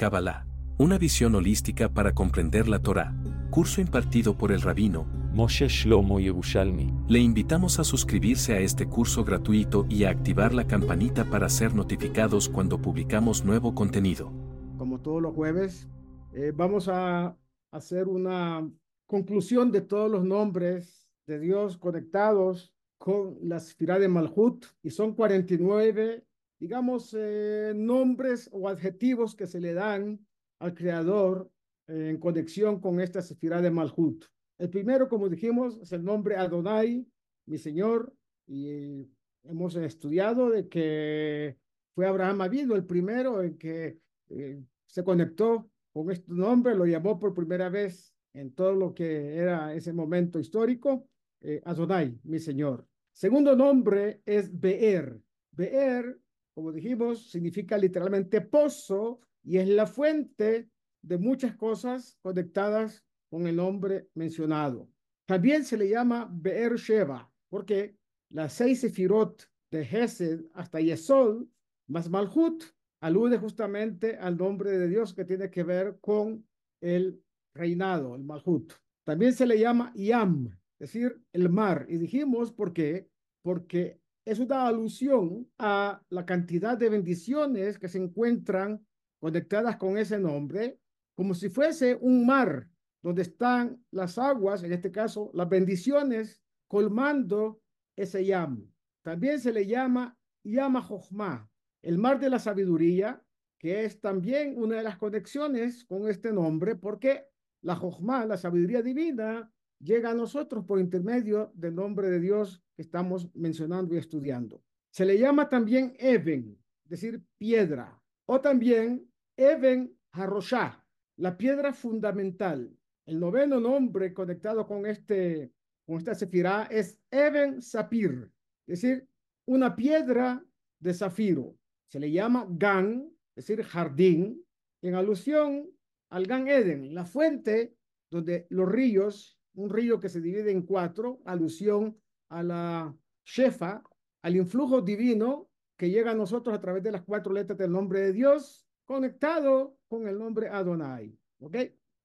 Kabbalah. Una visión holística para comprender la Torah. Curso impartido por el rabino Moshe Shlomo Yerushalmi. Le invitamos a suscribirse a este curso gratuito y a activar la campanita para ser notificados cuando publicamos nuevo contenido. Como todos los jueves, eh, vamos a hacer una conclusión de todos los nombres de Dios conectados con la Sfirá de Malhut y son 49, digamos, eh, nombres o adjetivos que se le dan al Creador en conexión con esta Sefirá de Malhut. El primero, como dijimos, es el nombre Adonai, mi Señor, y hemos estudiado de que fue Abraham Avino el primero en que eh, se conectó con este nombre, lo llamó por primera vez en todo lo que era ese momento histórico, eh, Adonai, mi Señor. Segundo nombre es Beer. Beer, como dijimos, significa literalmente pozo y es la fuente de muchas cosas conectadas con el nombre mencionado. También se le llama Be'er Sheva, porque las seis sefirot de Hesed hasta Yesod, más Malhut, alude justamente al nombre de Dios que tiene que ver con el reinado, el Malhut. También se le llama Yam, es decir, el mar. Y dijimos por qué, porque es una alusión a la cantidad de bendiciones que se encuentran conectadas con ese nombre, como si fuese un mar donde están las aguas, en este caso las bendiciones, colmando ese yam. También se le llama Yama Jochma, el mar de la sabiduría, que es también una de las conexiones con este nombre, porque la Jochma, la sabiduría divina, llega a nosotros por intermedio del nombre de Dios que estamos mencionando y estudiando. Se le llama también Even, es decir, piedra, o también Even Haroshah, la piedra fundamental. El noveno nombre conectado con, este, con esta sefirá es Even Sapir, es decir, una piedra de zafiro. Se le llama Gan, es decir, jardín, en alusión al Gan Eden, la fuente donde los ríos, un río que se divide en cuatro, alusión a la Shefa, al influjo divino que llega a nosotros a través de las cuatro letras del nombre de Dios, conectado con el nombre Adonai. ¿Ok?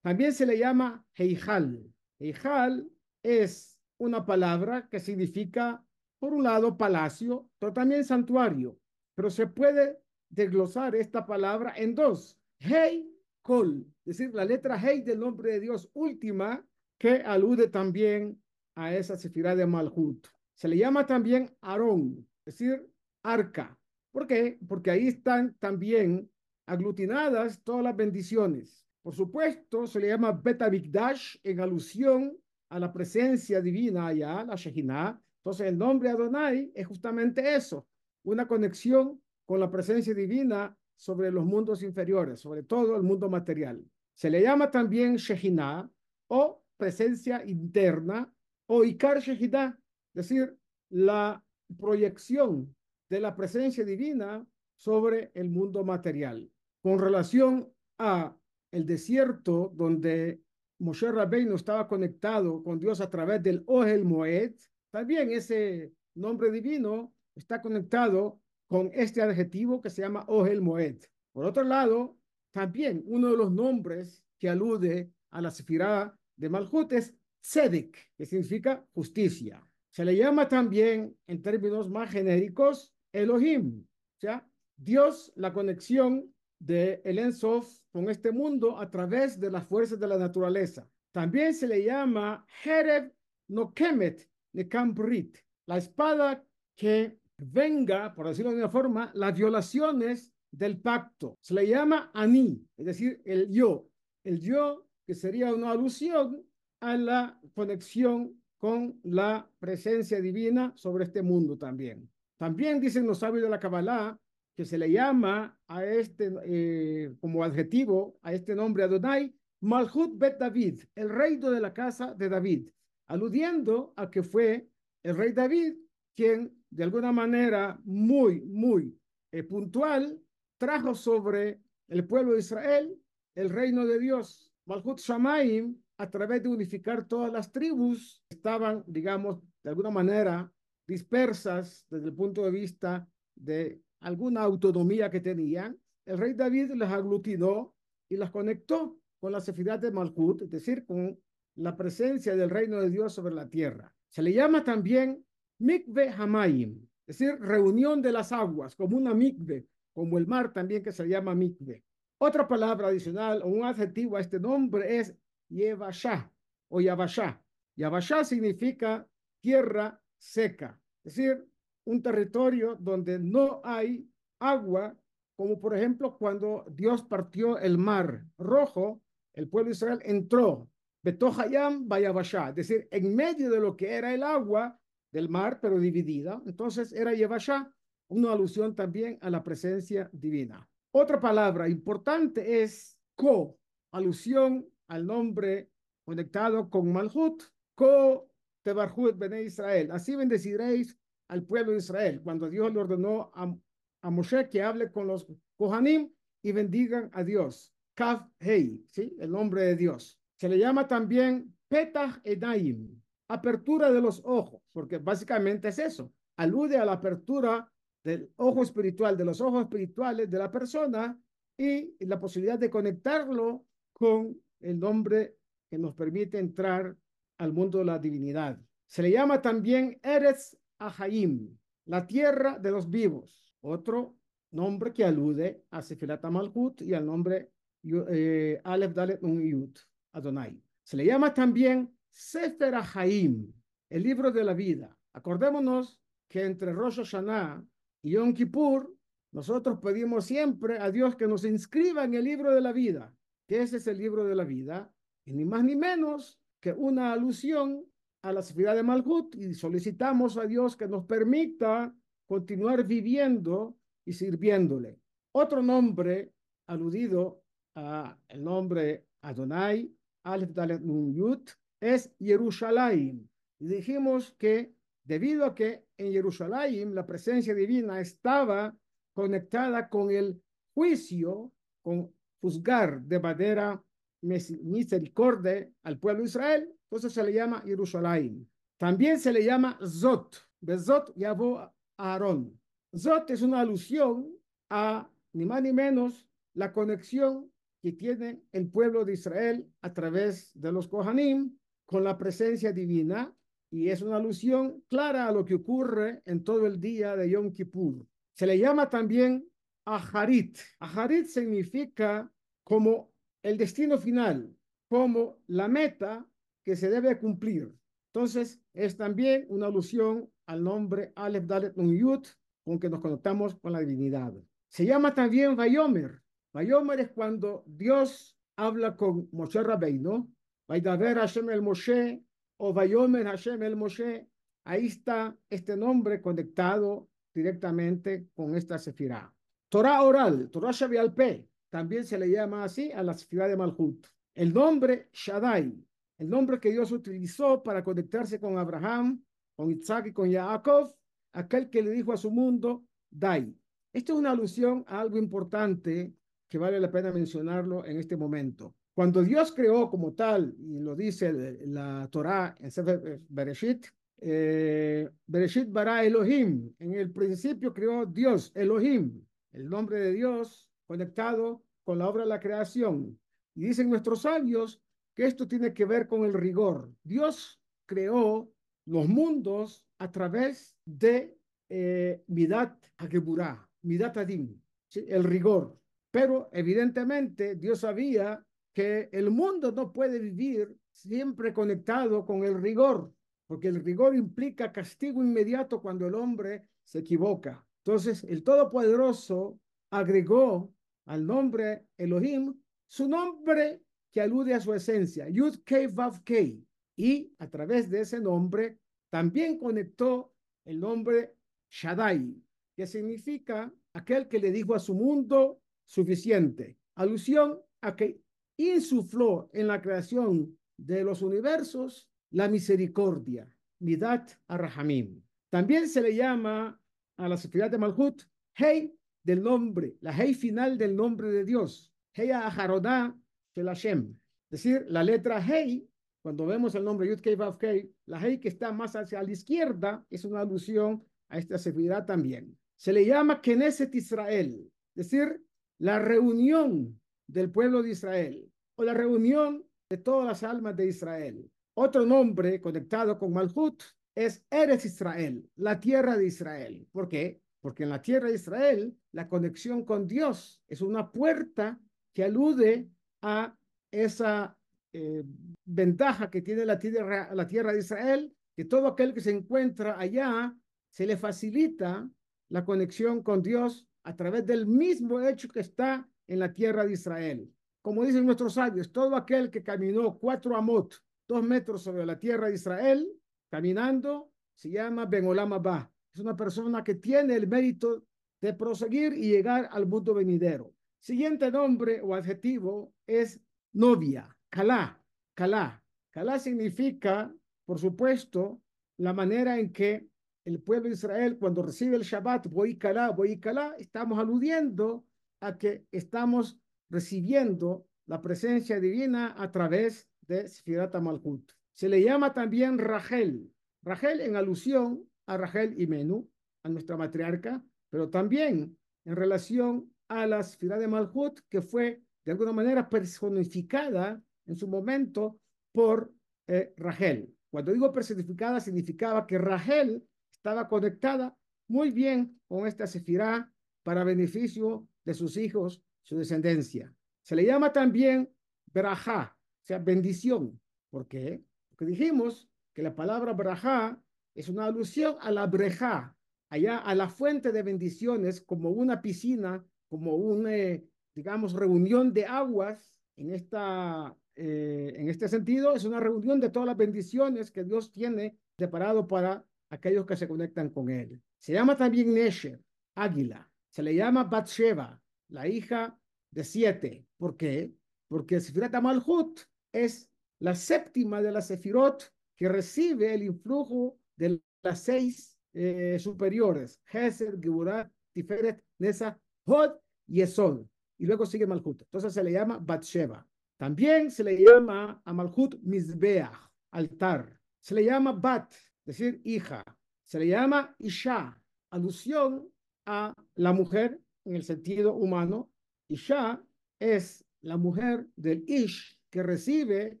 También se le llama Heijal. Heijal es una palabra que significa, por un lado, palacio, pero también santuario. Pero se puede desglosar esta palabra en dos. Hei Kol, es decir, la letra Hei del nombre de Dios última, que alude también a esa sefirá de Malhut. Se le llama también Aarón, es decir, arca. ¿Por qué? Porque ahí están también aglutinadas todas las bendiciones. Por supuesto, se le llama Betabikdash en alusión a la presencia divina allá, la Shekinah. Entonces, el nombre Adonai es justamente eso, una conexión con la presencia divina sobre los mundos inferiores, sobre todo el mundo material. Se le llama también Shekinah o presencia interna o Ikar Shekinah, es decir, la proyección de la presencia divina sobre el mundo material. Con relación a el desierto donde Moshe Rabbeinu estaba conectado con Dios a través del Ohel Moed, también ese nombre divino está conectado con este adjetivo que se llama Ohel Moed. Por otro lado, también uno de los nombres que alude a la sefirá de Malhut es Tzedek, que significa justicia. Se le llama también, en términos más genéricos, Elohim, o sea, Dios, la conexión de el Ensof con este mundo a través de las fuerzas de la naturaleza. También se le llama Hereb Nokemet Nekamprit, la espada que venga, por decirlo de una forma, las violaciones del pacto. Se le llama Ani, es decir, el yo. El yo que sería una alusión a la conexión con la presencia divina sobre este mundo también. También dicen los sabios de la Kabbalah que se le llama a este, eh, como adjetivo, a este nombre Adonai, Malhut Bet David, el reino de la casa de David, aludiendo a que fue el rey David quien, de alguna manera muy, muy eh, puntual, trajo sobre el pueblo de Israel el reino de Dios. Malhut Shamaim, a través de unificar todas las tribus, estaban, digamos, de alguna manera dispersas desde el punto de vista de alguna autonomía que tenían, el rey David les aglutinó y las conectó con la Sefirá de Malhut, es decir, con la presencia del reino de Dios sobre la tierra. Se le llama también Mikve Hamayim, es decir, reunión de las aguas, como una mikve, como el mar también que se llama mikve. Otra palabra adicional o un adjetivo a este nombre es Yevashá o Yavashá. Yavashá significa tierra seca, es decir, un territorio donde no hay agua, como por ejemplo cuando Dios partió el mar rojo, el pueblo de Israel entró, Betohayam Bayabashá, es decir, en medio de lo que era el agua del mar, pero dividida, entonces era Yevashá, una alusión también a la presencia divina. Otra palabra importante es Ko, alusión al nombre conectado con Malhut, Ko Tebarhut Bene Israel. Así bendeciréis al pueblo de Israel. Cuando Dios le ordenó a, a Moshe que hable con los Kohanim y bendigan a Dios. Kaf Hei, ¿sí? El nombre de Dios. Se le llama también Petah Edaim, apertura de los ojos, porque básicamente es eso. Alude a la apertura del ojo espiritual, de los ojos espirituales de la persona y la posibilidad de conectarlo con el nombre que nos permite entrar al mundo de la divinidad. Se le llama también Eretz Ahaim, la tierra de los vivos, otro nombre que alude a Sefirat Malhut y al nombre eh, Aleph Dalet Nun Yud, Adonai. Se le llama también Sefer Ahaim, el libro de la vida. Acordémonos que entre Rosh Hashanah y Yom Kippur, nosotros pedimos siempre a Dios que nos inscriba en el libro de la vida, que ese es el libro de la vida, y ni más ni menos que una alusión a la ciudad de Malhut y solicitamos a Dios que nos permita continuar viviendo y sirviéndole. Otro nombre aludido a el nombre Adonai, Aleph Dalet Nun Yud, es Jerusalén. Y dijimos que debido a que en Jerusalén la presencia divina estaba conectada con el juicio, con juzgar de manera misericordia al pueblo de Israel, entonces se le llama Jerusalén. También se le llama Zot. Bezot a Aarón. Zot es una alusión a ni más ni menos la conexión que tiene el pueblo de Israel a través de los Kohanim con la presencia divina y es una alusión clara a lo que ocurre en todo el día de Yom Kippur. Se le llama también Aharit. Aharit significa como el destino final, como la meta que se debe cumplir. Entonces, es también una alusión al nombre Aleph Dalet Nun Yud, con que nos conectamos con la divinidad. Se llama también Vayomer. Vayomer es cuando Dios habla con Moshe Rabbeinu, Vaidaber Hashem el Moshe, o Vayomer Hashem el Moshe, ahí está este nombre conectado directamente con esta sefirá. Torah oral, Torah Shavialpe, también se le llama así a la sefirá de Malhut. El nombre Shaddai, el nombre que Dios utilizó para conectarse con Abraham, con Isaac y con Jacob, aquel que le dijo a su mundo, Dai. Esto es una alusión a algo importante que vale la pena mencionarlo en este momento. Cuando Dios creó como tal, y lo dice la Torah en Sefer Bereshit, eh, Bereshit bara Elohim, en el principio creó Dios, Elohim, el nombre de Dios conectado con la obra de la creación. Y dicen nuestros sabios que esto tiene que ver con el rigor. Dios creó los mundos a través de eh, Midat Hageburah, Midat Adim, el rigor. Pero evidentemente Dios sabía que el mundo no puede vivir siempre conectado con el rigor, porque el rigor implica castigo inmediato cuando el hombre se equivoca. Entonces, el Todopoderoso agregó al nombre Elohim su nombre que alude a su esencia, Yud Kei Vav Kei, y a través de ese nombre también conectó el nombre Shaddai, que significa aquel que le dijo a su mundo suficiente, alusión a que insufló en la creación de los universos la misericordia, Midat Arrahamim. También se le llama a la sociedad de Malhut Hei del nombre, la Hei final del nombre de Dios, Hei Aharodá Shelashem. Es decir, la letra Hei, cuando vemos el nombre Yud Kei Vav la Hei que está más hacia la izquierda es una alusión a esta seguridad también. Se le llama Knesset Israel, es decir, la reunión del pueblo de Israel o la reunión de todas las almas de Israel. Otro nombre conectado con Malhut es Eres Israel, la tierra de Israel. ¿Por qué? Porque en la tierra de Israel la conexión con Dios es una puerta que alude a esa eh, ventaja que tiene la tierra, la tierra de Israel, que todo aquel que se encuentra allá se le facilita la conexión con Dios a través del mismo hecho que está en la tierra de Israel. Como dicen nuestros sabios, todo aquel que caminó cuatro amot, dos metros sobre la tierra de Israel, caminando, se llama Ben Ba. Es una persona que tiene el mérito de proseguir y llegar al mundo venidero. Siguiente nombre o adjetivo es novia, Kalá, Kalá. Kalá significa, por supuesto, la manera en que el pueblo de Israel, cuando recibe el Shabbat, voy Kalá, voy Kalá, estamos aludiendo a que estamos recibiendo la presencia divina a través de Sfirat Malkut. Se le llama también Rachel, Rachel en alusión a Rachel y Menú, a nuestra matriarca, pero también en relación a la Sfirat de Malkut, que fue de alguna manera personificada en su momento por eh, Rachel. Cuando digo personificada, significaba que Rachel estaba conectada muy bien con esta sefirá para beneficio de sus hijos, su descendencia. Se le llama también brajá, o sea, bendición. ¿Por qué? Porque dijimos que la palabra brajá es una alusión a la breja, allá a la fuente de bendiciones, como una piscina, como una, eh, digamos, reunión de aguas en esta eh, en este sentido, es una reunión de todas las bendiciones que Dios tiene preparado para aquellos que se conectan con Él. Se llama también Nesher, águila. Se le llama Bathsheba, la hija de siete. ¿Por qué? Porque Sefirat Malhut es la séptima de las Sefirot que recibe el influjo de las seis eh, superiores, Hesed, Geburah, Tiferet, Nesa, Hod y Esol. Y luego sigue Malhut. Entonces se le llama Bathsheba. También se le llama a Malhut Mizbeach, altar. Se le llama Bat, decir hija. Se le llama Isha, alusión a la mujer en el sentido humano. Isha es la mujer del Ish que recibe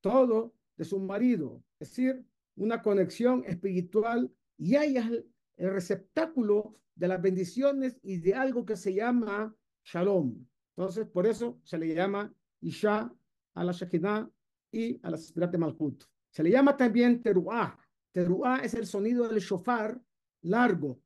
todo de su marido, es decir, una conexión espiritual y ella es el receptáculo de las bendiciones y de algo que se llama Shalom. Entonces, por eso se le llama Isha a la Shekinah y a la Sefirat de Malkut. Se le llama también Teruah. Teruah es el sonido del shofar largo.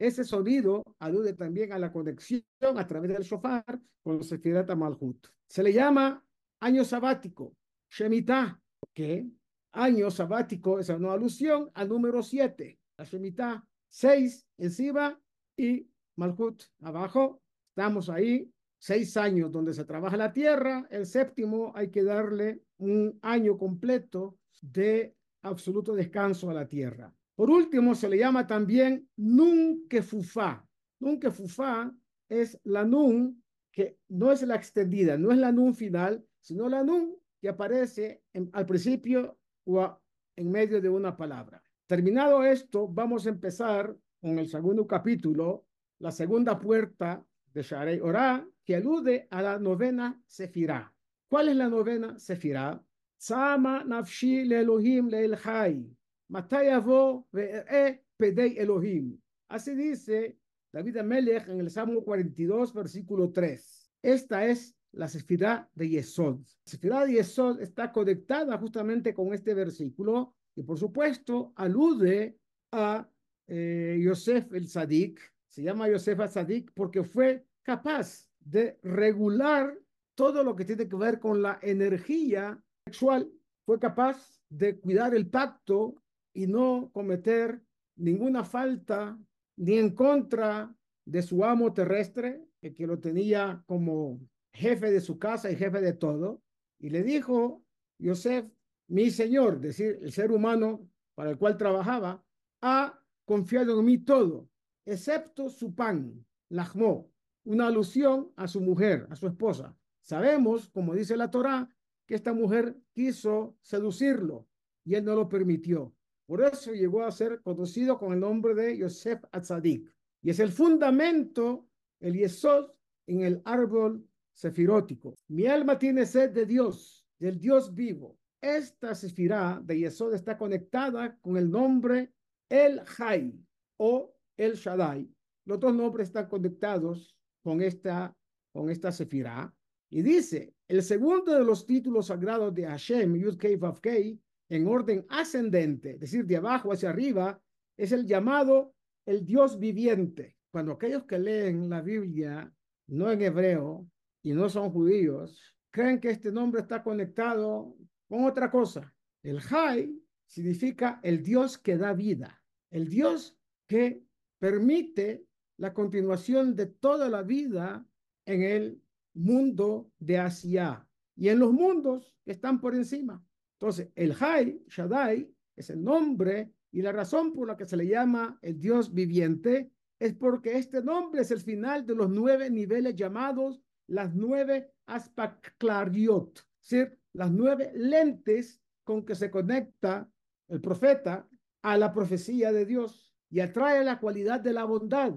Ese sonido alude también a la conexión a través del shofar con la Sefirat de Malkut. Se le llama año sabático, Shemitah. ¿Qué? Año sabático es una alusión al número 7, la Shemitah. 6 encima y Malkut abajo. Estamos ahí seis años donde se trabaja la tierra, el séptimo hay que darle un año completo de absoluto descanso a la tierra. Por último, se le llama también Nun Kefufá. Nun Kefufá es la Nun que no es la extendida, no es la Nun final, sino la Nun que aparece al principio o en medio de una palabra. Terminado esto, vamos a empezar con el segundo capítulo, la segunda puerta de Sharei Orá, que alude a la novena Sefirá. ¿Cuál es la novena Sefirá? Sama nafshi le Elohim le el Matayavo ve pedei Elohim. Así dice David Amelech en el Salmo 42, versículo 3. Esta es la Sefirá de Yesod. La Sefirá de Yesod está conectada justamente con este versículo y por supuesto alude a eh, Yosef el Sadik. Se llama Yosef el Sadik porque fue capaz de regular todo lo que tiene que ver con la energía sexual. Fue capaz de cuidar el pacto y no cometer ninguna falta ni en contra de su amo terrestre, que lo tenía como jefe de su casa y jefe de todo. Y le dijo, Yosef, mi señor, decir, el ser humano para el cual trabajaba, ha confiado en mí todo, excepto su pan, lajmó, una alusión a su mujer, a su esposa. Sabemos, como dice la Torá, que esta mujer quiso seducirlo y él no lo permitió. Por eso llegó a ser conocido con el nombre de Yosef Atzadik. Y es el fundamento, el Yesod, en el árbol sefirótico. Mi alma tiene sed de Dios, del Dios vivo. Esta sefirá de Yesod está conectada con el nombre El Jai o El Shaddai. Los dos nombres están conectados con esta, con esta sefirá. Y dice, el segundo de los títulos sagrados de Hashem, Yud Kei en orden ascendente, es decir, de abajo hacia arriba, es el llamado el Dios viviente. Cuando aquellos que leen la Biblia, no en hebreo y no son judíos, creen que este nombre está conectado con otra cosa. El Jai significa el Dios que da vida, el Dios que permite la continuación de toda la vida en el mundo de Asia y en los mundos que están por encima. Entonces, el Jai, Shaddai, es el nombre y la razón por la que se le llama el Dios viviente es porque este nombre es el final de los nueve niveles llamados las nueve aspaklariot, es decir, las nueve lentes con que se conecta el profeta a la profecía de Dios y atrae la cualidad de la bondad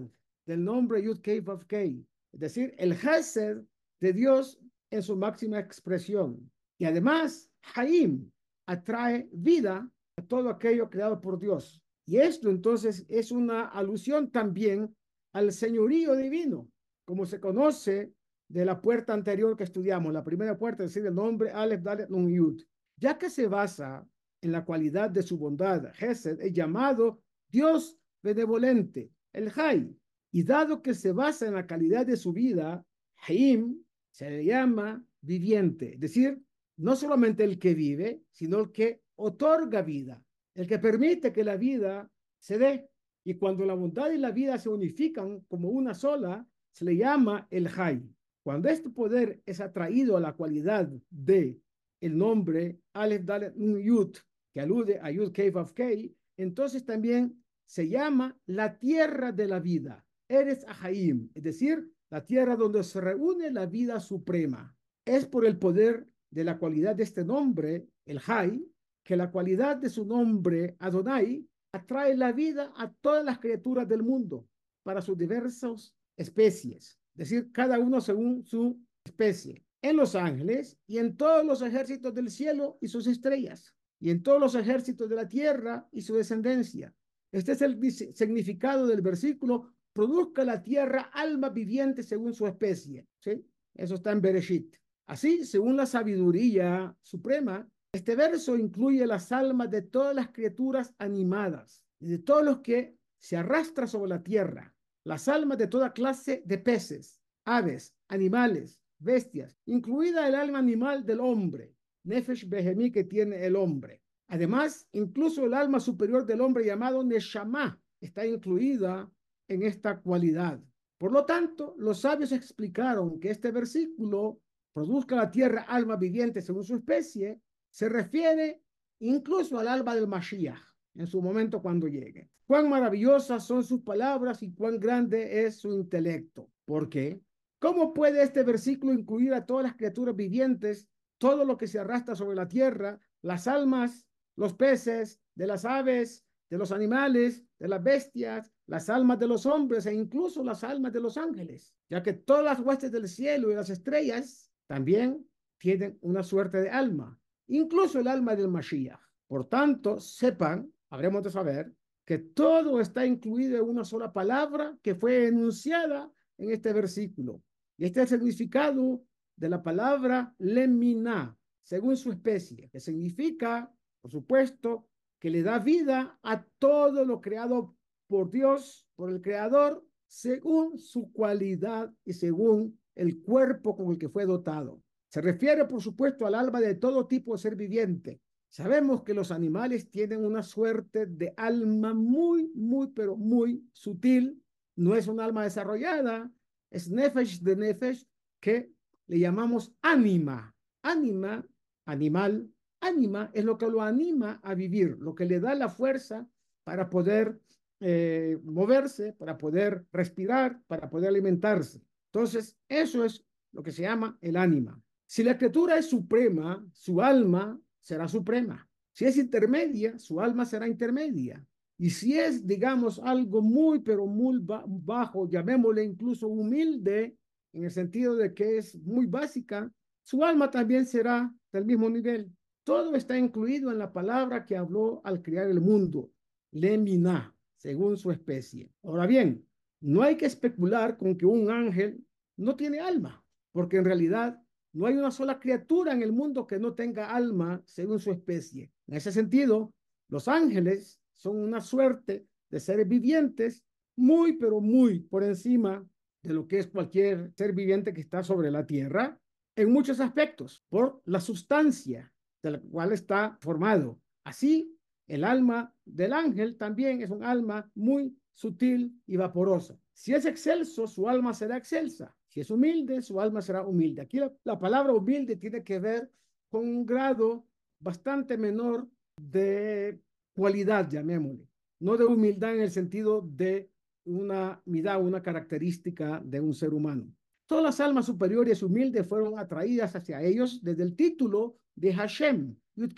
del nombre Yud Kei Vav Kei, es decir, el Hesed de Dios en su máxima expresión. Y además, Haim atrae vida a todo aquello creado por Dios. Y esto entonces es una alusión también al señorío divino, como se conoce de la puerta anterior que estudiamos, la primera puerta, es decir, el nombre Aleph, Dalet, Nun, ya que se basa en la cualidad de su bondad, Gesed es llamado Dios benevolente, el Hay, y dado que se basa en la calidad de su vida, Haim se le llama viviente, es decir, no solamente el que vive, sino el que otorga vida, el que permite que la vida se dé. Y cuando la bondad y la vida se unifican como una sola, se le llama el Hay. Cuando este poder es atraído a la cualidad de el nombre Aleph Dalet Yud, que alude a Yud Kei of Kei, entonces también se llama la tierra de la vida, Eres Ahaim, es decir, la tierra donde se reúne la vida suprema. Es por el poder de la cualidad de este nombre, el Hay, que la cualidad de su nombre, Adonai, atrae la vida a todas las criaturas del mundo para sus diversas especies, es decir, cada uno según su especie, en los ángeles y en todos los ejércitos del cielo y sus estrellas, y en todos los ejércitos de la tierra y su descendencia. Este es el significado del versículo produzca la tierra alma viviente según su especie. ¿sí? Eso está en Bereshit. Así, según la sabiduría suprema, este verso incluye las almas de todas las criaturas animadas y de todos los que se arrastran sobre la tierra, las almas de toda clase de peces, aves, animales, bestias, incluida el alma animal del hombre, Nefesh Behemí que tiene el hombre. Además, incluso el alma superior del hombre llamado Neshama está incluida en esta cualidad. Por lo tanto, los sabios explicaron que este versículo, produzca la tierra alma viviente según su especie, se refiere incluso al alma del Mashiach en su momento cuando llegue. Cuán maravillosas son sus palabras y cuán grande es su intelecto. ¿Por qué? ¿Cómo puede este versículo incluir a todas las criaturas vivientes, todo lo que se arrastra sobre la tierra, las almas, los peces, de las aves, de los animales, de las bestias, las almas de los hombres e incluso las almas de los ángeles, ya que todas las huestes del cielo y las estrellas también tienen una suerte de alma, incluso el alma del Mashiach. Por tanto, sepan, habremos de saber, que todo está incluido en una sola palabra que fue enunciada en este versículo. Y este es el significado de la palabra lemina, según su especie, que significa, por supuesto, que le da vida a todo lo creado por Dios, por el Creador, según su cualidad y según el cuerpo con el que fue dotado. Se refiere, por supuesto, al alma de todo tipo de ser viviente. Sabemos que los animales tienen una suerte de alma muy, muy, pero muy sutil. No es un alma desarrollada, es nefesh de nefesh que le llamamos ánima. Ánima, animal, ánima es lo que lo anima a vivir, lo que le da la fuerza para poder eh, moverse, para poder respirar, para poder alimentarse. Entonces, eso es lo que se llama el ánima. Si la criatura es suprema, su alma será suprema. Si es intermedia, su alma será intermedia. Y si es, digamos, algo muy, pero muy bajo, llamémosle incluso humilde, en el sentido de que es muy básica, su alma también será del mismo nivel. Todo está incluido en la palabra que habló al crear el mundo, lemina, según su especie. Ahora bien, no hay que especular con que un ángel no tiene alma, porque en realidad no hay una sola criatura en el mundo que no tenga alma según su especie. En ese sentido, los ángeles son una suerte de seres vivientes muy, pero muy por encima de lo que es cualquier ser viviente que está sobre la tierra en muchos aspectos, por la sustancia de la cual está formado. Así, el alma del ángel también es un alma muy sutil y vaporosa. Si es excelso, su alma será excelsa. Si es humilde, su alma será humilde. Aquí la, la palabra humilde tiene que ver con un grado bastante menor de cualidad, llamémosle, no de humildad en el sentido de una midad, una característica de un ser humano. Todas las almas superiores humildes fueron atraídas hacia ellos desde el título de Hashem, Yud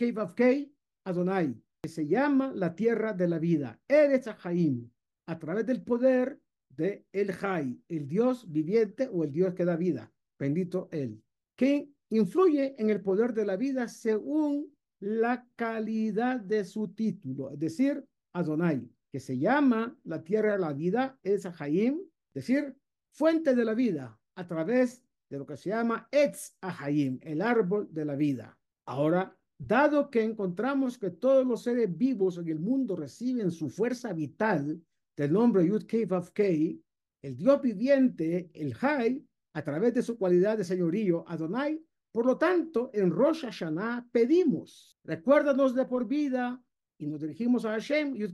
Adonai, que se llama la tierra de la vida, Eretz Haim, a través del poder de El Jai, el Dios viviente o el Dios que da vida, bendito Él, que influye en el poder de la vida según la calidad de su título, es decir, Adonai, que se llama la tierra de la vida, es Ahaim, es decir, fuente de la vida, a través de lo que se llama Etz Ahaim, el árbol de la vida. Ahora, dado que encontramos que todos los seres vivos en el mundo reciben su fuerza vital del nombre Yud Kei Vav el Dios viviente, el Jai, a través de su cualidad de señorío, Adonai, por lo tanto, en Rosh Hashanah pedimos, recuérdanos de por vida, y nos dirigimos a Hashem, Yud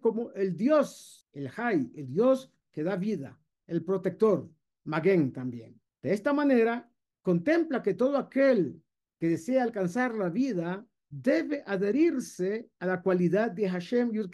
como el Dios, el Hay, el Dios que da vida, el protector, Magen también. De esta manera, contempla que todo aquel que desea alcanzar la vida debe adherirse a la cualidad de Hashem Yud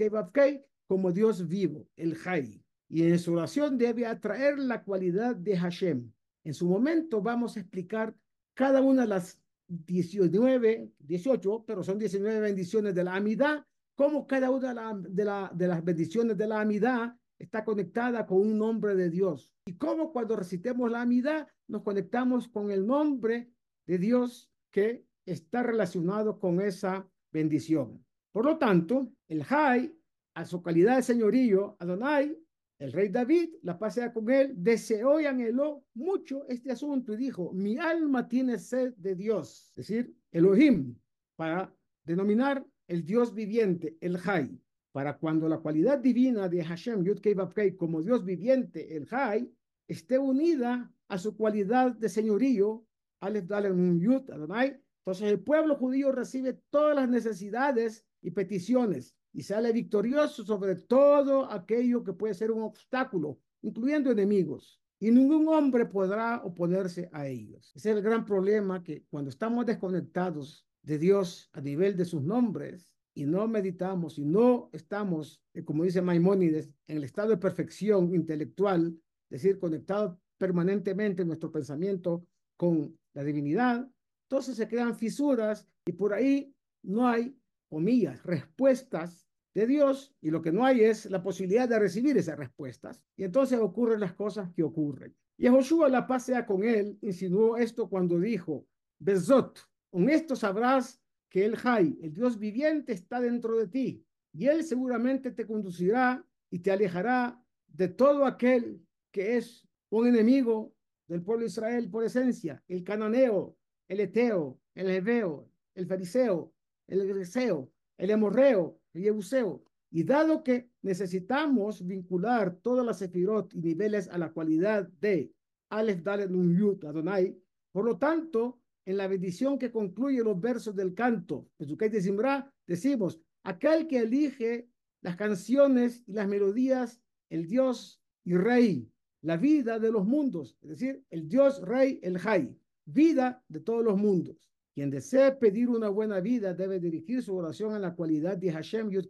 como Dios vivo, el Hay. Y en su oración debe atraer la cualidad de Hashem. En su momento vamos a explicar cada una de las 19, 18, pero son 19 bendiciones de la amidad, como cada una de, la, de, las bendiciones de la amidad está conectada con un nombre de Dios. Y cómo cuando recitemos la amidad nos conectamos con el nombre de Dios que está relacionado con esa bendición. Por lo tanto, el Jai, a su calidad de señorío, Adonai, el rey David, la pasea con él, deseó y anheló mucho este asunto y dijo, mi alma tiene sed de Dios, es decir, Elohim, para denominar el Dios viviente, el Jai. Para cuando la cualidad divina de Hashem, Yud Kei como Dios viviente, el Jai, esté unida a su cualidad de señorío, Aleph Dalem Yud Adonai, entonces el pueblo judío recibe todas las necesidades y peticiones y sale victorioso sobre todo aquello que puede ser un obstáculo, incluyendo enemigos. Y ningún hombre podrá oponerse a ellos. Ese es el gran problema que cuando estamos desconectados de Dios a nivel de sus nombres y no meditamos y no estamos, eh, como dice Maimónides, en el estado de perfección intelectual, es decir, conectados permanentemente nuestro pensamiento con la divinidad, entonces se crean fisuras y por ahí no hay, comillas, respuestas de Dios y lo que no hay es la posibilidad de recibir esas respuestas. Y entonces ocurren las cosas que ocurren. Y Joshua la paz sea con él, insinuó esto cuando dijo, Bezot, con esto sabrás que el Jai, el Dios viviente, está dentro de ti, y él seguramente te conducirá y te alejará de todo aquel que es un enemigo del pueblo de Israel por esencia, el cananeo, el eteo, el heveo, el fariseo, el greseo, el hemorreo, el Yebuseo. Y dado que necesitamos vincular todas las sefirot y niveles a la cualidad de Aleph, Dalet, Nun, Yud, Adonai, por lo tanto, en la bendición que concluye los versos del canto, de Simra, decimos, aquel que elige las canciones y las melodías, el Dios y Rey, la vida de los mundos, es decir, el Dios, Rey, el Jai, vida de todos los mundos. Quien desea pedir una buena vida debe dirigir su oración a la cualidad de Hashem Yud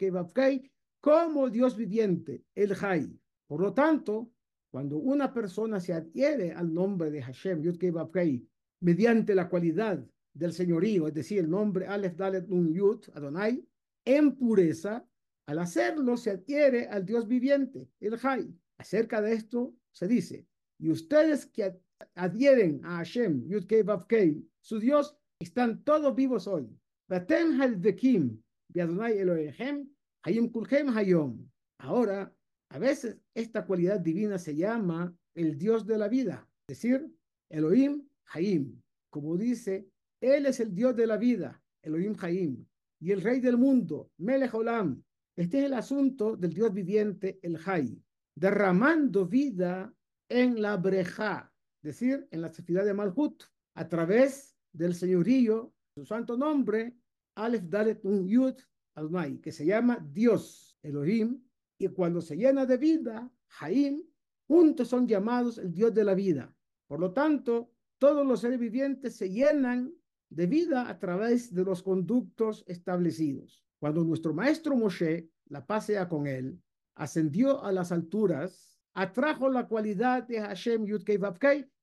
como Dios viviente, el Jai. Por lo tanto, cuando una persona se adhiere al nombre de Hashem Yud mediante la cualidad del señorío, es decir, el nombre Aleph Dalet Nun Yud Adonai, en pureza, al hacerlo se adhiere al Dios viviente, el Jai. Acerca de esto se dice, y ustedes que adhieren a Hashem, Yud Kei Vav Kei, su Dios, están todos vivos hoy. Ahora, a veces esta cualidad divina se llama el Dios de la vida, es decir, Elohim Hayim. Como dice, Él es el Dios de la vida, Elohim Hayim, y el Rey del mundo, Melech Olam. Este es el asunto del Dios viviente, el Hay, derramando vida en la breja, es decir, en la ciudad de Malhut, a través del señorío, su santo nombre, Aleph Dalet Un Yud Adonai, que se llama Dios, Elohim, y cuando se llena de vida, Jaim, juntos son llamados el Dios de la vida. Por lo tanto, todos los seres vivientes se llenan de vida a través de los conductos establecidos. Cuando nuestro maestro Moshe, la pasea con él, ascendió a las alturas, atrajo la cualidad de Hashem Yud Kei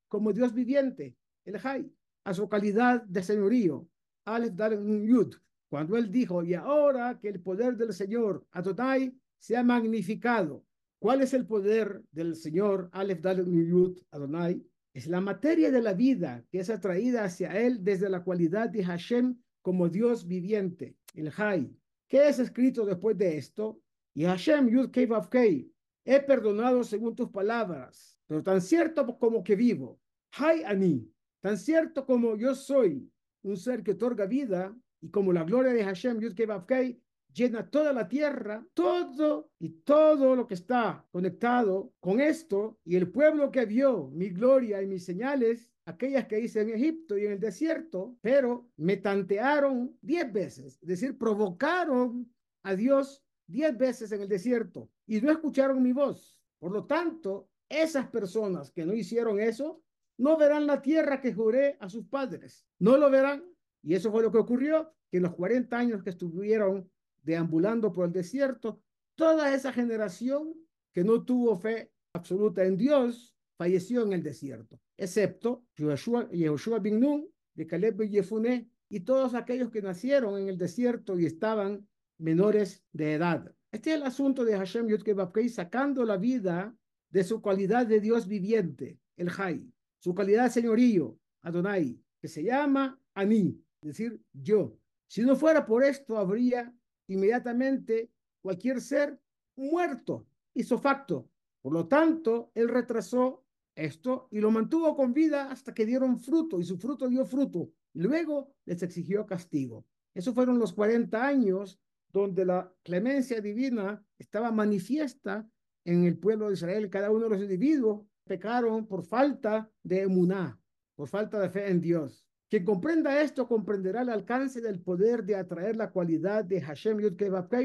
como Dios viviente, el Hay, a su calidad de señorío, Aleph Dalem Yud, cuando él dijo, y ahora que el poder del Señor Adonai sea magnificado. ¿Cuál es el poder del Señor Aleph Dalem Yud Adonai? Es la materia de la vida que es atraída hacia él desde la cualidad de Hashem como Dios viviente, el Hay. ¿Qué es escrito después de esto? Y Hashem Yud Kei Kei, he perdonado según tus palabras, pero tan cierto como que vivo. Hay Ani, tan cierto como yo soy un ser que otorga vida, y como la gloria de Hashem Yud Kei llena toda la tierra, todo y todo lo que está conectado con esto, y el pueblo que vio mi gloria y mis señales, aquellas que hice en Egipto y en el desierto, pero me tantearon diez veces, es decir, provocaron a Dios diez veces en el desierto y no escucharon mi voz. Por lo tanto, esas personas que no hicieron eso, no verán la tierra que juré a sus padres, no lo verán. Y eso fue lo que ocurrió, que en los 40 años que estuvieron deambulando por el desierto, toda esa generación que no tuvo fe absoluta en Dios, falleció en el desierto, excepto Yehoshua bin Nun, de Caleb y y todos aquellos que nacieron en el desierto y estaban menores de edad. Este es el asunto de Hashem Yudke sacando la vida de su cualidad de Dios viviente, el Hay, su calidad de señorío, Adonai, que se llama Ani, decir yo. Si no fuera por esto, habría inmediatamente cualquier ser muerto, hizo facto. Por lo tanto, él retrasó esto y lo mantuvo con vida hasta que dieron fruto y su fruto dio fruto. Luego les exigió castigo. Esos fueron los 40 años donde la clemencia divina estaba manifiesta en el pueblo de Israel. Cada uno de los individuos pecaron por falta de emuná, por falta de fe en Dios. Quien comprenda esto comprenderá el alcance del poder de atraer la cualidad de Hashem Yud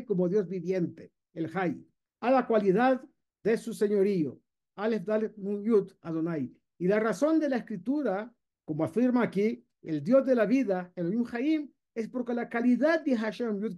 como Dios viviente, el Hay, a la cualidad de su señorío, Aleph Dalet Yud Adonai. Y la razón de la escritura, como afirma aquí, el Dios de la vida, el Yud Haim, es porque la calidad de Hashem Yud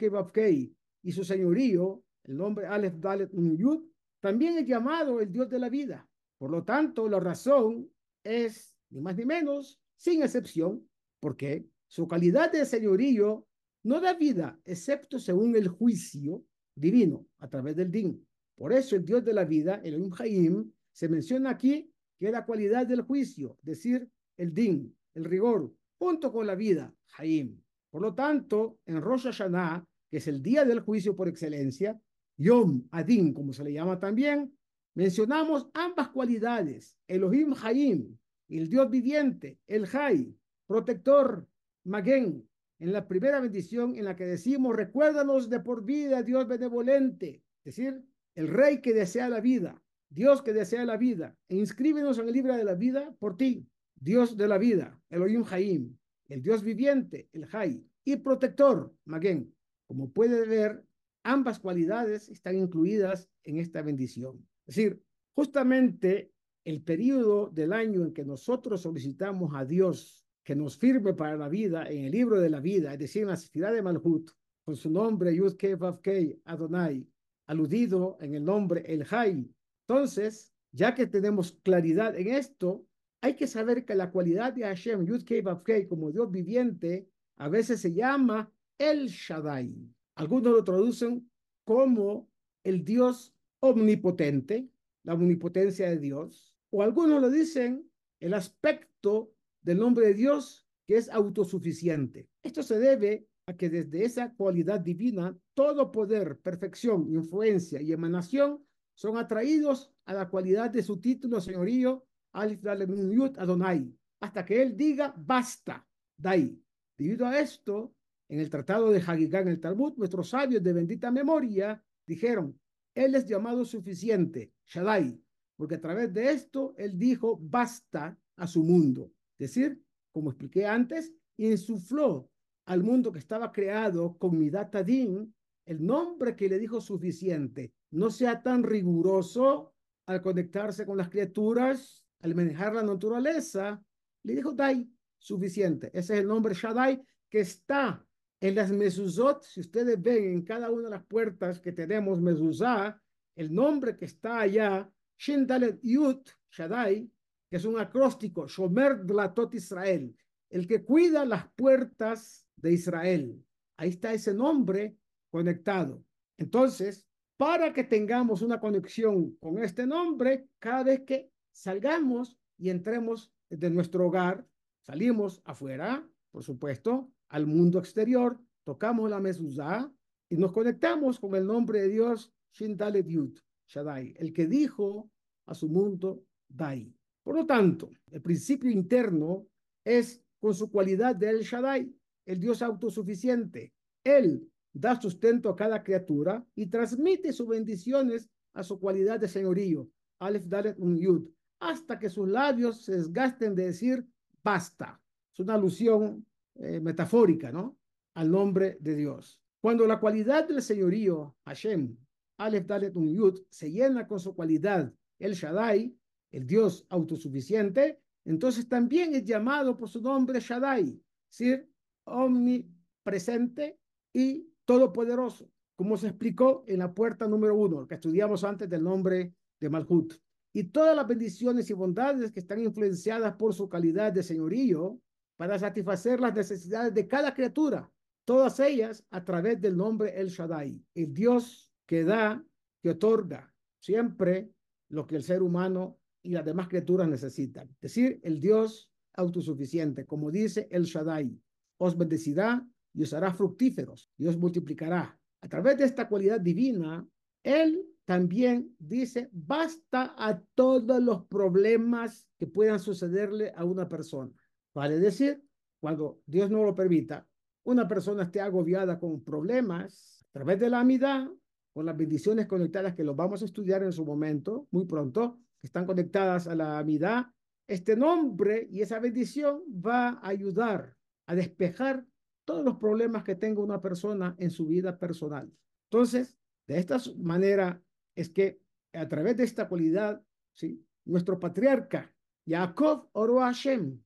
y su señorío, el nombre Aleph Dalet Yud, también es llamado el Dios de la vida. Por lo tanto, la razón es, ni más ni menos, sin excepción, porque su calidad de señorío no da vida, excepto según el juicio divino a través del din. Por eso el Dios de la vida, el Elohim se menciona aquí que es la cualidad del juicio, decir, el din, el rigor, junto con la vida, Haim. Por lo tanto, en Rosh Hashanah, que es el día del juicio por excelencia, Yom Adin, como se le llama también, mencionamos ambas cualidades, Elohim Haim, el Dios viviente, el Hay, protector, Maguen, en la primera bendición en la que decimos, recuérdanos de por vida, Dios benevolente, es decir, el rey que desea la vida, Dios que desea la vida, e inscríbenos en el libro de la vida por ti, Dios de la vida, Elohim Jaim, el Dios viviente, el Jai, y protector, Maguen. Como puede ver, ambas cualidades están incluidas en esta bendición. Es decir, justamente el periodo del año en que nosotros solicitamos a Dios que nos firme para la vida en el libro de la vida, es decir, en la ciudad de Malhut, con su nombre Yud Kei Adonai, aludido en el nombre El Hay. Entonces, ya que tenemos claridad en esto, hay que saber que la cualidad de Hashem, Yud Kei como Dios viviente, a veces se llama El Shaddai. Algunos lo traducen como el Dios omnipotente, la omnipotencia de Dios, o algunos lo dicen el aspecto del nombre de Dios que es autosuficiente. Esto se debe a que desde esa cualidad divina, todo poder, perfección, influencia y emanación son atraídos a la cualidad de su título señorío, Alif Adonai, hasta que él diga basta, Dai. Debido a esto, en el tratado de Hagigá en el Talmud, nuestros sabios de bendita memoria dijeron, él es llamado suficiente, Shaddai, porque a través de esto él dijo basta a su mundo. Es decir, como expliqué antes, insufló al mundo que estaba creado con Midat Adin el nombre que le dijo suficiente. No sea tan riguroso al conectarse con las criaturas, al manejar la naturaleza. Le dijo Dai, suficiente. Ese es el nombre Shaddai que está en las mezuzot. Si ustedes ven en cada una de las puertas que tenemos mezuzá, el nombre que está allá, Shindalet Yut Shaddai, que es un acróstico, Shomer Dlatot Israel, el que cuida las puertas de Israel. Ahí está ese nombre conectado. Entonces, para que tengamos una conexión con este nombre, cada vez que salgamos y entremos de nuestro hogar, salimos afuera, por supuesto, al mundo exterior, tocamos la mezuzá y nos conectamos con el nombre de Dios, Shindalet Yud, Shaddai, el que dijo a su mundo, Dai. Por lo tanto, el principio interno es con su cualidad de El Shaddai, el Dios autosuficiente. Él da sustento a cada criatura y transmite sus bendiciones a su cualidad de señorío, Aleph Dalet Un Yud, hasta que sus labios se desgasten de decir basta. Es una alusión eh, metafórica, ¿no? Al nombre de Dios. Cuando la cualidad del señorío, Hashem, Aleph Dalet Un Yud, se llena con su cualidad, El Shaddai, el Dios autosuficiente, entonces también es llamado por su nombre Shaddai, es decir, omnipresente y todopoderoso, como se explicó en la puerta número uno, que estudiamos antes del nombre de Malhut. Y todas las bendiciones y bondades que están influenciadas por su calidad de señorío para satisfacer las necesidades de cada criatura, todas ellas a través del nombre El Shaddai, el Dios que da, que otorga siempre lo que el ser humano y las demás criaturas necesitan. Es decir, el Dios autosuficiente, como dice el Shaddai, os bendecirá y os hará fructíferos y os multiplicará. A través de esta cualidad divina, Él también dice, basta a todos los problemas que puedan sucederle a una persona. Vale decir, cuando Dios no lo permita, una persona esté agobiada con problemas, a través de la amidad, con las bendiciones conectadas que lo vamos a estudiar en su momento, muy pronto, que están conectadas a la amidad, este nombre y esa bendición va a ayudar a despejar todos los problemas que tenga una persona en su vida personal. Entonces, de esta manera es que a través de esta cualidad, ¿sí? nuestro patriarca, Jacob oró a Hashem,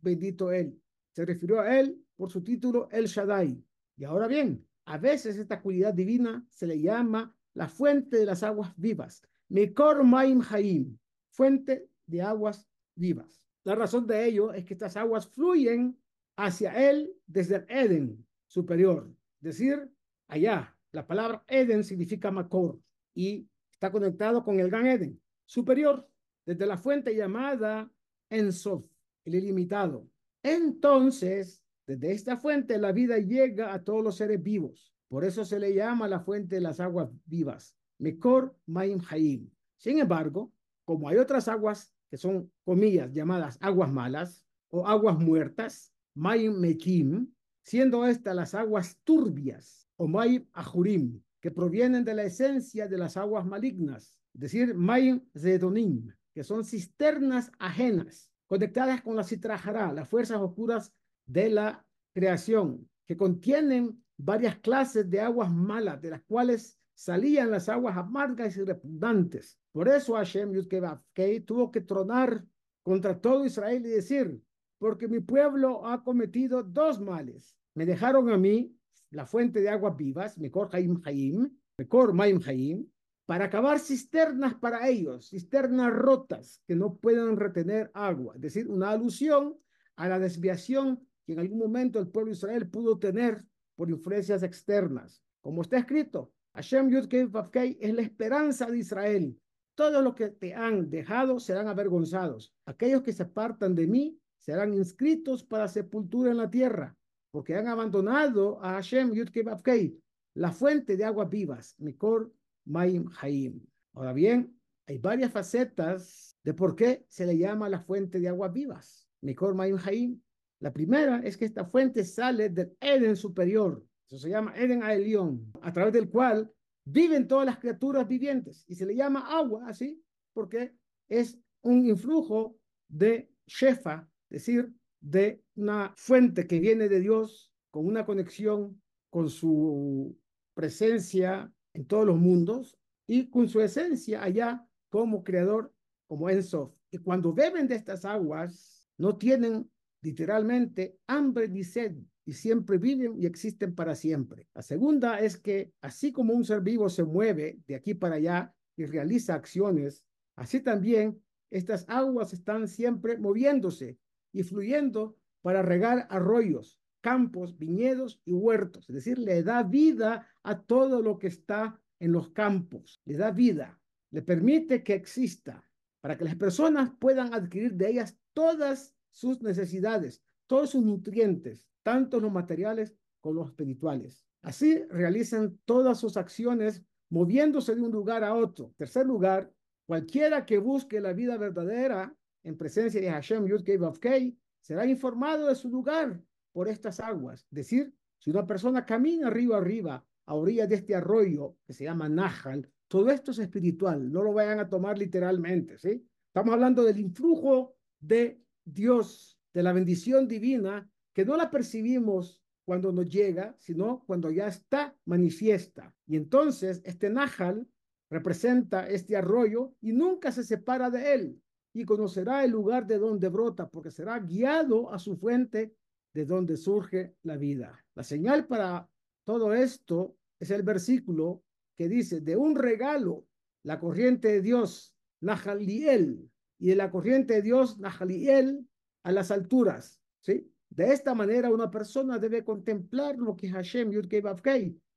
bendito él. Se refirió a él por su título El Shaddai. Y ahora bien, a veces esta cualidad divina se le llama la fuente de las aguas vivas. Mikor Maim Haim, fuente de aguas vivas. La razón de ello es que estas aguas fluyen hacia él desde el Eden superior, es decir, allá. La palabra Eden significa Makor y está conectado con el Gan Eden superior, desde la fuente llamada Ensof, el ilimitado. Entonces, desde esta fuente la vida llega a todos los seres vivos. Por eso se le llama la fuente de las aguas vivas. Mekor Maim Haim. Sin embargo, como hay otras aguas que son, comillas, llamadas aguas malas o aguas muertas, Maim Mekim, siendo estas las aguas turbias o Maim Ajurim, que provienen de la esencia de las aguas malignas, es decir, Maim Zedonim, que son cisternas ajenas, conectadas con la Citrajara, las fuerzas oscuras de la creación, que contienen varias clases de aguas malas, de las cuales salían las aguas amargas y repugnantes. Por eso Hashem Yudkevavkei tuvo que tronar contra todo Israel y decir, porque mi pueblo ha cometido dos males. Me dejaron a mí la fuente de aguas vivas, Mekor Haim Haim, Mekor Maim Haim, para acabar cisternas para ellos, cisternas rotas que no puedan retener agua. Es decir, una alusión a la desviación que en algún momento el pueblo de Israel pudo tener por influencias externas. Como está escrito, Hashem Yud es la esperanza de Israel, Todos los que te han dejado serán avergonzados. Aquellos que se apartan de mí serán inscritos para sepultura en la tierra, porque han abandonado a Hashem Yudkei la fuente de aguas vivas, Mikor Maim Haim. Ahora bien, hay varias facetas de por qué se le llama la fuente de aguas vivas, Mikor Maim Haim. La primera es que esta fuente sale del Eden superior, eso se llama Eden Aelion, a través del cual viven todas las criaturas vivientes y se le llama agua así porque es un influjo de Shefa, es decir, de una fuente que viene de Dios con una conexión con su presencia en todos los mundos y con su esencia allá como creador, como Ensof. Y cuando beben de estas aguas, no tienen literalmente hambre ni sed, y siempre viven y existen para siempre. La segunda es que así como un ser vivo se mueve de aquí para allá y realiza acciones, así también estas aguas están siempre moviéndose y fluyendo para regar arroyos, campos, viñedos y huertos. Es decir, le da vida a todo lo que está en los campos, le da vida, le permite que exista para que las personas puedan adquirir de ellas todas sus necesidades, todos sus nutrientes, tanto los materiales como los espirituales. Así realizan todas sus acciones moviéndose de un lugar a otro. Tercer lugar, cualquiera que busque la vida verdadera en presencia de Hashem Yud Kei será informado de su lugar por estas aguas. Es decir, si una persona camina río arriba a orillas de este arroyo que se llama Nahal, todo esto es espiritual, no lo vayan a tomar literalmente, ¿sí? Estamos hablando del influjo de Dios, de la bendición divina que no la percibimos cuando nos llega, sino cuando ya está manifiesta. Y entonces este Nahal representa este arroyo y nunca se separa de él y conocerá el lugar de donde brota, porque será guiado a su fuente de donde surge la vida. La señal para todo esto es el versículo que dice, de un regalo, la corriente de Dios, Nahaliel, y de la corriente de Dios, Nahaliel, a las alturas. ¿sí? De esta manera una persona debe contemplar lo que Hashem Yud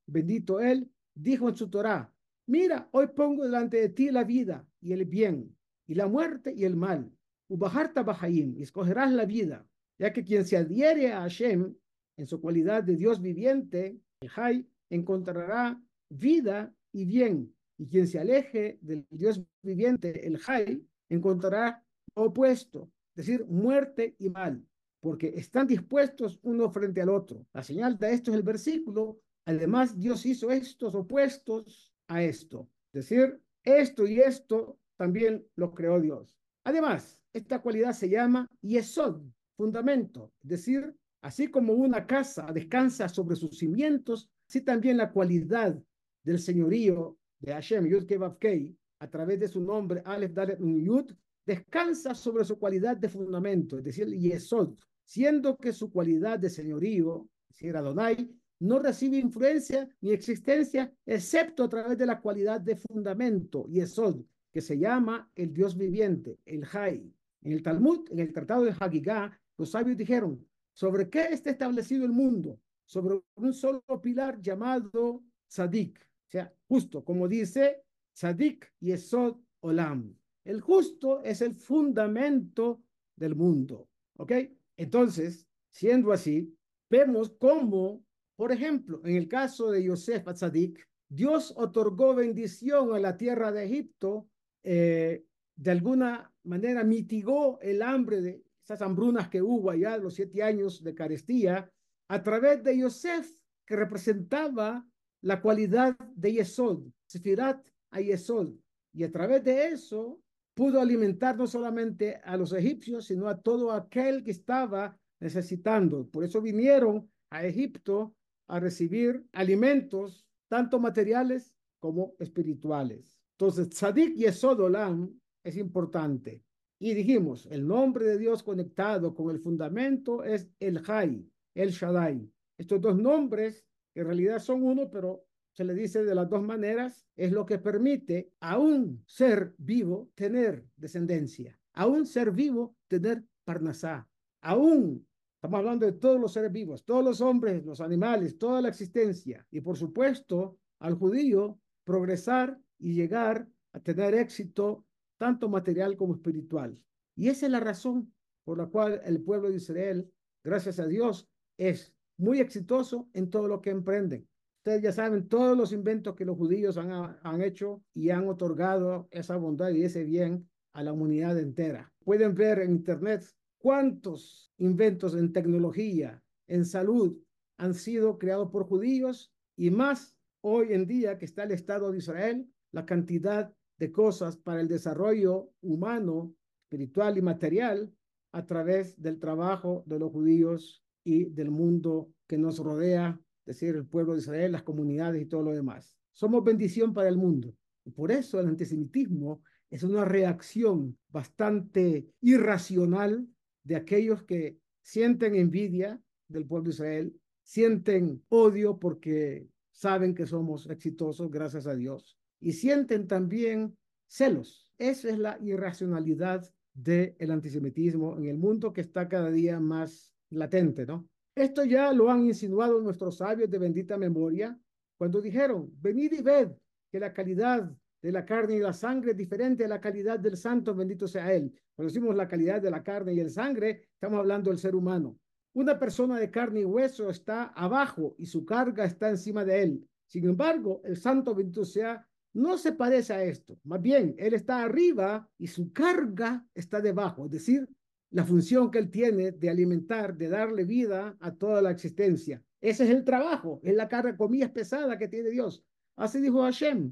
bendito él, dijo en su Torah, mira, hoy pongo delante de ti la vida y el bien, y la muerte y el mal. Ubaharta Bahayim, y escogerás la vida, ya que quien se adhiere a Hashem en su cualidad de Dios viviente, el Hay, encontrará vida y bien, y quien se aleje del Dios viviente, el Hay, encontrará opuesto, es decir, muerte y mal porque están dispuestos uno frente al otro. La señal de esto es el versículo. Además, Dios hizo estos opuestos a esto. Es decir, esto y esto también lo creó Dios. Además, esta cualidad se llama yesod, fundamento. Es decir, así como una casa descansa sobre sus cimientos, así también la cualidad del señorío de Hashem, Yud Kei, a través de su nombre, Aleph Dalet Yud, descansa sobre su cualidad de fundamento, es decir, yesod, siendo que su cualidad de señorío, decir Adonai, no recibe influencia ni existencia excepto a través de la cualidad de fundamento, Yesod, que se llama el Dios viviente, el Jai. En el Talmud, en el Tratado de Hagigah, los sabios dijeron, ¿sobre qué está establecido el mundo? Sobre un solo pilar llamado Tzadik. O sea, justo, como dice Tzadik Yesod Olam. El justo es el fundamento del mundo. ¿Ok? Entonces, siendo así, vemos cómo, por ejemplo, en el caso de Yosef Atzadik, Dios otorgó bendición a la tierra de Egipto, eh, de alguna manera mitigó el hambre de esas hambrunas que hubo allá, los siete años de carestía, a través de Yosef, que representaba la cualidad de Yesod, Sefirat a Yesod. Y a través de eso, pudo alimentar no solamente a los egipcios, sino a todo aquel que estaba necesitando. Por eso vinieron a Egipto a recibir alimentos, tanto materiales como espirituales. Entonces, Tzadik y Esodolam es importante. Y dijimos, el nombre de Dios conectado con el fundamento es el Jai, el Shaddai. Estos dos nombres en realidad son uno, pero se le dice de las dos maneras, es lo que permite a un ser vivo tener descendencia, a un ser vivo tener parnasá, a un, estamos hablando de todos los seres vivos, todos los hombres, los animales, toda la existencia, y por supuesto al judío progresar y llegar a tener éxito tanto material como espiritual. Y esa es la razón por la cual el pueblo de Israel, gracias a Dios, es muy exitoso en todo lo que emprenden. Ustedes ya saben todos los inventos que los judíos han, han hecho y han otorgado esa bondad y ese bien a la humanidad entera. Pueden ver en Internet cuántos inventos en tecnología, en salud, han sido creados por judíos y más hoy en día que está el Estado de Israel, la cantidad de cosas para el desarrollo humano, espiritual y material a través del trabajo de los judíos y del mundo que nos rodea, es decir, el pueblo de Israel, las comunidades y todo lo demás. Somos bendición para el mundo. Y por eso el antisemitismo es una reacción bastante irracional de aquellos que sienten envidia del pueblo de Israel, sienten odio porque saben que somos exitosos gracias a Dios y sienten también celos. Esa es la irracionalidad del antisemitismo en el mundo que está cada día más latente, ¿no? Esto ya lo han insinuado nuestros sabios de bendita memoria cuando dijeron, venid y ved que la calidad de la carne y la sangre es diferente a la calidad del santo, bendito sea él. Cuando decimos la calidad de la carne y el sangre, estamos hablando del ser humano. Una persona de carne y hueso está abajo y su carga está encima de él. Sin embargo, el santo, bendito sea, no se parece a esto. Más bien, él está arriba y su carga está debajo. Es decir, la función que él tiene de alimentar, de darle vida a toda la existencia. Ese es el trabajo, es la carga, comillas, pesada que tiene Dios. Así dijo Hashem,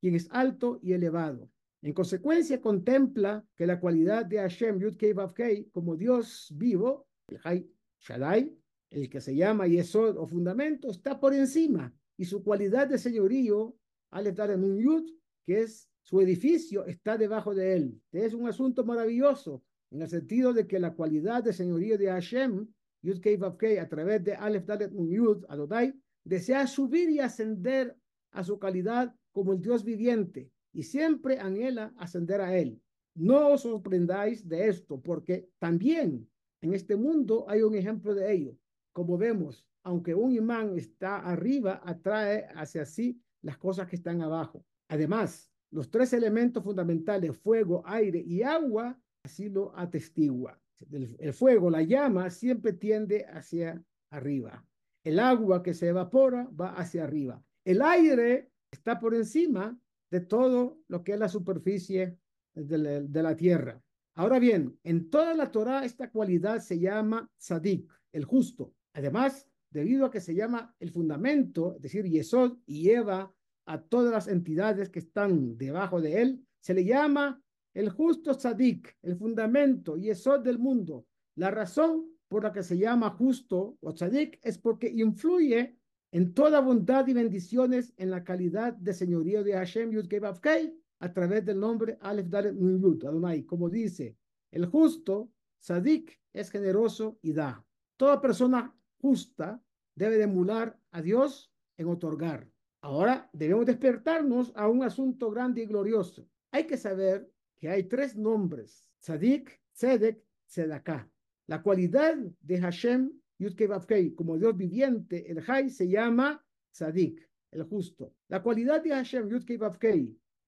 quien es alto y elevado. En consecuencia, contempla que la cualidad de Hashem, Yud como Dios vivo, el Hay Shaddai, el que se llama Yesod o fundamento, está por encima y su cualidad de señorío, al estar en un Yud, que es su edificio, está debajo de él. Es un asunto maravilloso en el sentido de que la cualidad de señorío de Hashem, Yud Kei a través de Aleph Dalet Yud, Adonai, desea subir y ascender a su calidad como el Dios viviente y siempre anhela ascender a él. No os sorprendáis de esto, porque también en este mundo hay un ejemplo de ello. Como vemos, aunque un imán está arriba, atrae hacia sí las cosas que están abajo. Además, los tres elementos fundamentales, fuego, aire y agua, así lo atestigua. El, fuego, la llama, siempre tiende hacia arriba. El agua que se evapora va hacia arriba. El aire está por encima de todo lo que es la superficie de la tierra. Ahora bien, en toda la Torah esta cualidad se llama Sadik, el justo. Además, debido a que se llama el fundamento, es decir, Yesod, y lleva a todas las entidades que están debajo de él, se le llama el justo Sadik, el fundamento, Yesod del mundo. La razón por la que se llama justo o Sadik es porque influye en toda bondad y bendiciones en la calidad de señorío de Hashem Yud a través del nombre Aleph Dalet Nun Adonai, como dice, el justo, Sadik, es generoso y da. Toda persona justa debe de emular a Dios en otorgar. Ahora debemos despertarnos a un asunto grande y glorioso. Hay que saber que hay tres nombres, Sadik, Sedek, Sedaká. La cualidad de Hashem, Yudkei como Dios viviente, el Hay, se llama Sadik, el justo. La cualidad de Hashem, Yudkei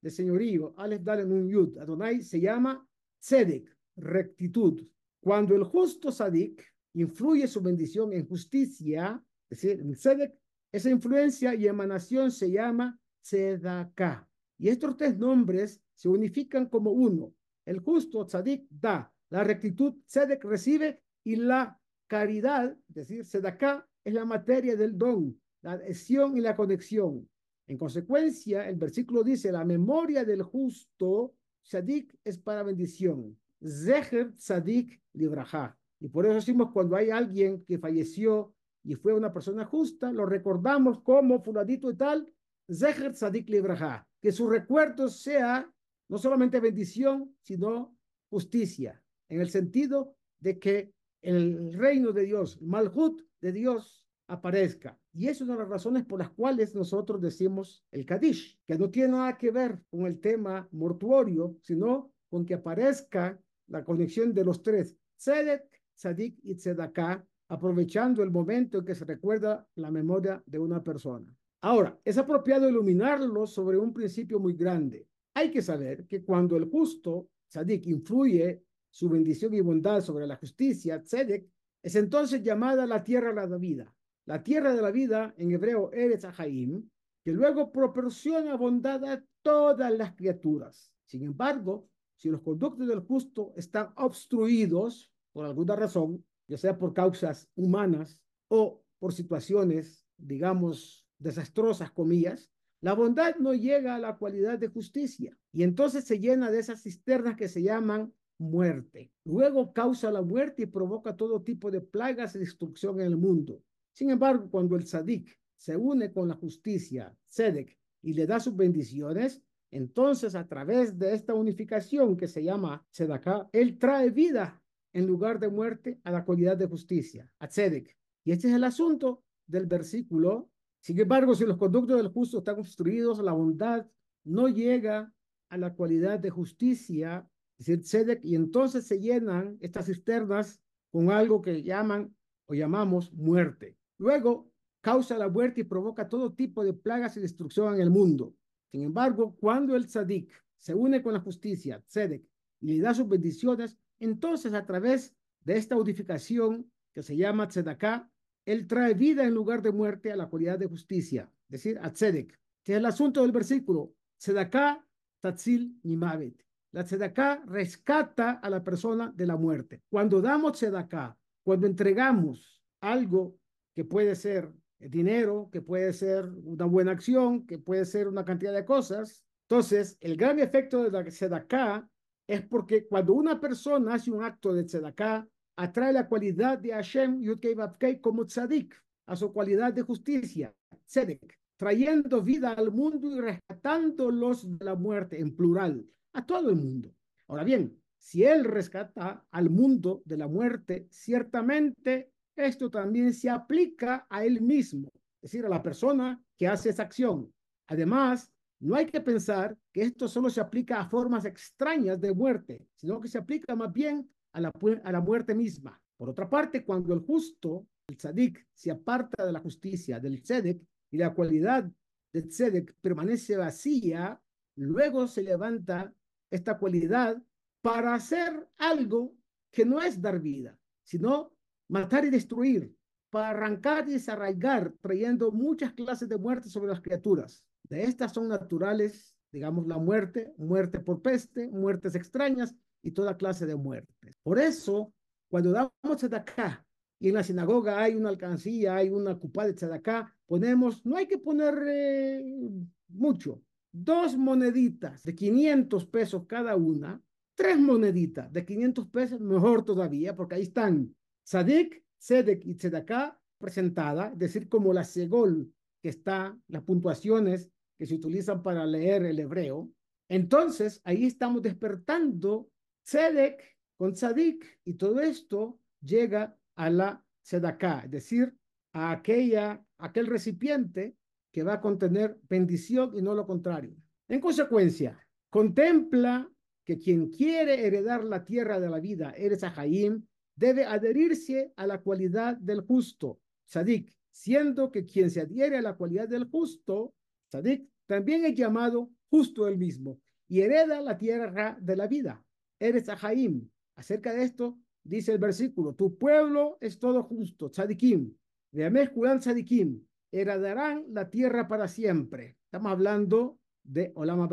de señorío, Aleph Dalen Yud, Adonai, se llama Tzedek, rectitud. Cuando el justo Sadik influye su bendición en justicia, es decir, en Tzedek, esa influencia y emanación se llama Tzedakah. Y estos tres nombres se unifican como uno. El justo Tzadik da, la rectitud Tzedek recibe y la caridad, es decir, Tzedakah, es la materia del don, la adhesión y la conexión. En consecuencia, el versículo dice, la memoria del justo, Sadik, es para bendición. Zeher Sadik Libraja. Y por eso decimos, cuando hay alguien que falleció y fue una persona justa, lo recordamos como fuladito y tal, Zeher Sadik Libraja. Que su recuerdo sea no solamente bendición, sino justicia, en el sentido de que el reino de Dios, Malhut de Dios, aparezca. Y es una de las razones por las cuales nosotros decimos el Kadish, que no tiene nada que ver con el tema mortuorio, sino con que aparezca la conexión de los tres, Tzedek, Tzadik y Tzedakah, aprovechando el momento en que se recuerda la memoria de una persona. Ahora, es apropiado iluminarlo sobre un principio muy grande. hay que saber que cuando el justo, Sadik, influye su bendición y bondad sobre la justicia, Tzedek, es entonces llamada la tierra de la vida. La tierra de la vida, en hebreo, Eretz Ahaim, que luego proporciona bondad a todas las criaturas. Sin embargo, si los conductos del justo están obstruidos por alguna razón, ya sea por causas humanas o por situaciones, digamos, desastrosas, comillas, la bondad no llega a la cualidad de justicia y entonces se llena de esas cisternas que se llaman muerte. Luego causa la muerte y provoca todo tipo de plagas y destrucción en el mundo. Sin embargo, cuando el sadik se une con la justicia, Sedek, y le da sus bendiciones, entonces a través de esta unificación que se llama Sedaká, él trae vida en lugar de muerte a la cualidad de justicia, a Tzedek. Y este es el asunto del versículo. Sin embargo, si los conductos del justo están construidos, la bondad no llega a la cualidad de justicia, es decir, Tzedek, y entonces se llenan estas cisternas con algo que llaman o llamamos muerte. Luego, causa la muerte y provoca todo tipo de plagas y destrucción en el mundo. Sin embargo, cuando el tzadik se une con la justicia, tzedek, y le da sus bendiciones, entonces a través de esta unificación que se llama tzedaká, él trae vida en lugar de muerte a la cualidad de justicia, es decir, a tzedek, que es el asunto del versículo, tzedaká tatzil nimavet. La tzedaká rescata a la persona de la muerte. Cuando damos tzedaká, cuando entregamos algo que puede ser dinero, que puede ser una buena acción, que puede ser una cantidad de cosas. Entonces, el gran efecto de la tzedakah es porque cuando una persona hace un acto de tzedakah, atrae la cualidad de Hashem Yudkei como tzadik, a su cualidad de justicia, tzedek, trayendo vida al mundo y rescatándolos de la muerte, en plural, a todo el mundo. Ahora bien, si él rescata al mundo de la muerte, ciertamente esto también se aplica a él mismo, es decir, a la persona que hace esa acción. Además, no hay que pensar que esto solo se aplica a formas extrañas de muerte, sino que se aplica más bien a la, muerte misma. Por otra parte, cuando el justo, el tzadik, se aparta de la justicia, del tzedek, y la cualidad del tzedek permanece vacía, luego se levanta esta cualidad para hacer algo que no es dar vida, sino matar y destruir, para arrancar y desarraigar, trayendo muchas clases de muerte sobre las criaturas. De estas son naturales, digamos, la muerte, muerte por peste, muertes extrañas y toda clase de muertes. Por eso, cuando damos acá y en la sinagoga hay una alcancía, hay una cupa de acá, ponemos, no hay que poner eh, mucho, dos moneditas de 500 pesos cada una, tres moneditas de 500 pesos, mejor todavía, porque ahí están Sadik, Sedek y Tzedaká presentada, es decir, como la segol que está, las puntuaciones que se utilizan para leer el hebreo. Entonces, ahí estamos despertando Tzedek con Sadik y todo esto llega a la Tzedaká, es decir, a aquella, aquel recipiente que va a contener bendición y no lo contrario. En consecuencia, contempla que quien quiere heredar la tierra de la vida, eres Jaim, debe adherirse a la cualidad del justo, Sadik, siendo que quien se adhiere a la cualidad del justo, Sadik, también es llamado justo él mismo y hereda la tierra de la vida. Eres Ahaim. Acerca de esto, dice el versículo, tu pueblo es todo justo, Sadikim, de Juan Sadikim, heredarán la tierra para siempre. Estamos hablando de Olam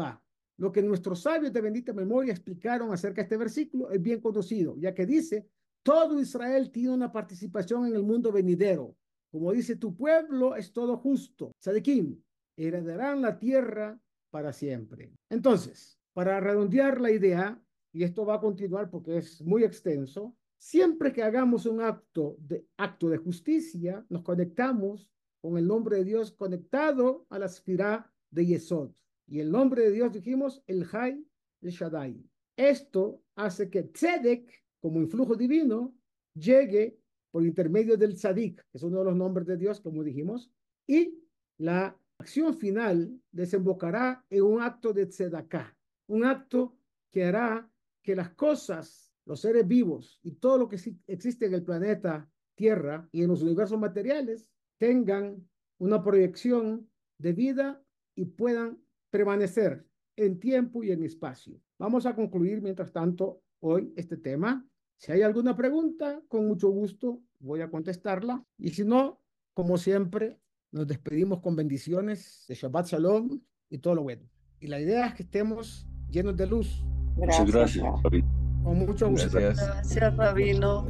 Lo que nuestros sabios de bendita memoria explicaron acerca de este versículo es bien conocido, ya que dice todo Israel tiene una participación en el mundo venidero. Como dice, tu pueblo es todo justo. Sadequim, heredarán la tierra para siempre. Entonces, para redondear la idea, y esto va a continuar porque es muy extenso, siempre que hagamos un acto de, acto de justicia, nos conectamos con el nombre de Dios conectado a la esfera de Yesod. Y el nombre de Dios dijimos el Hay, el Shaddai. Esto hace que Tzedek como influjo divino llegue por intermedio del Sadik, que es uno de los nombres de Dios, como dijimos, y la acción final desembocará en un acto de tzedaká, un acto que hará que las cosas, los seres vivos y todo lo que existe en el planeta Tierra y en los universos materiales tengan una proyección de vida y puedan permanecer en tiempo y en espacio. Vamos a concluir, mientras tanto, hoy este tema. Si hay alguna pregunta, con mucho gusto voy a contestarla. Y si no, como siempre, nos despedimos con bendiciones de Shabbat Shalom y todo lo bueno. Y la idea es que estemos llenos de luz. Muchas gracias, Rabino. Con mucho gusto. Gracias. Gracias, Rabino.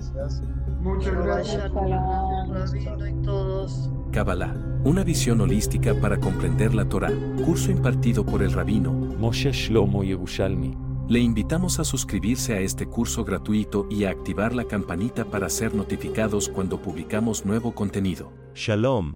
Muchas gracias. Rabino y todos. Kabbalah, una visión holística para comprender la Torah, curso impartido por el rabino. Moshe Shlomo Yerushalmi. Le invitamos a suscribirse a este curso gratuito y a activar la campanita para ser notificados cuando publicamos nuevo contenido. Shalom,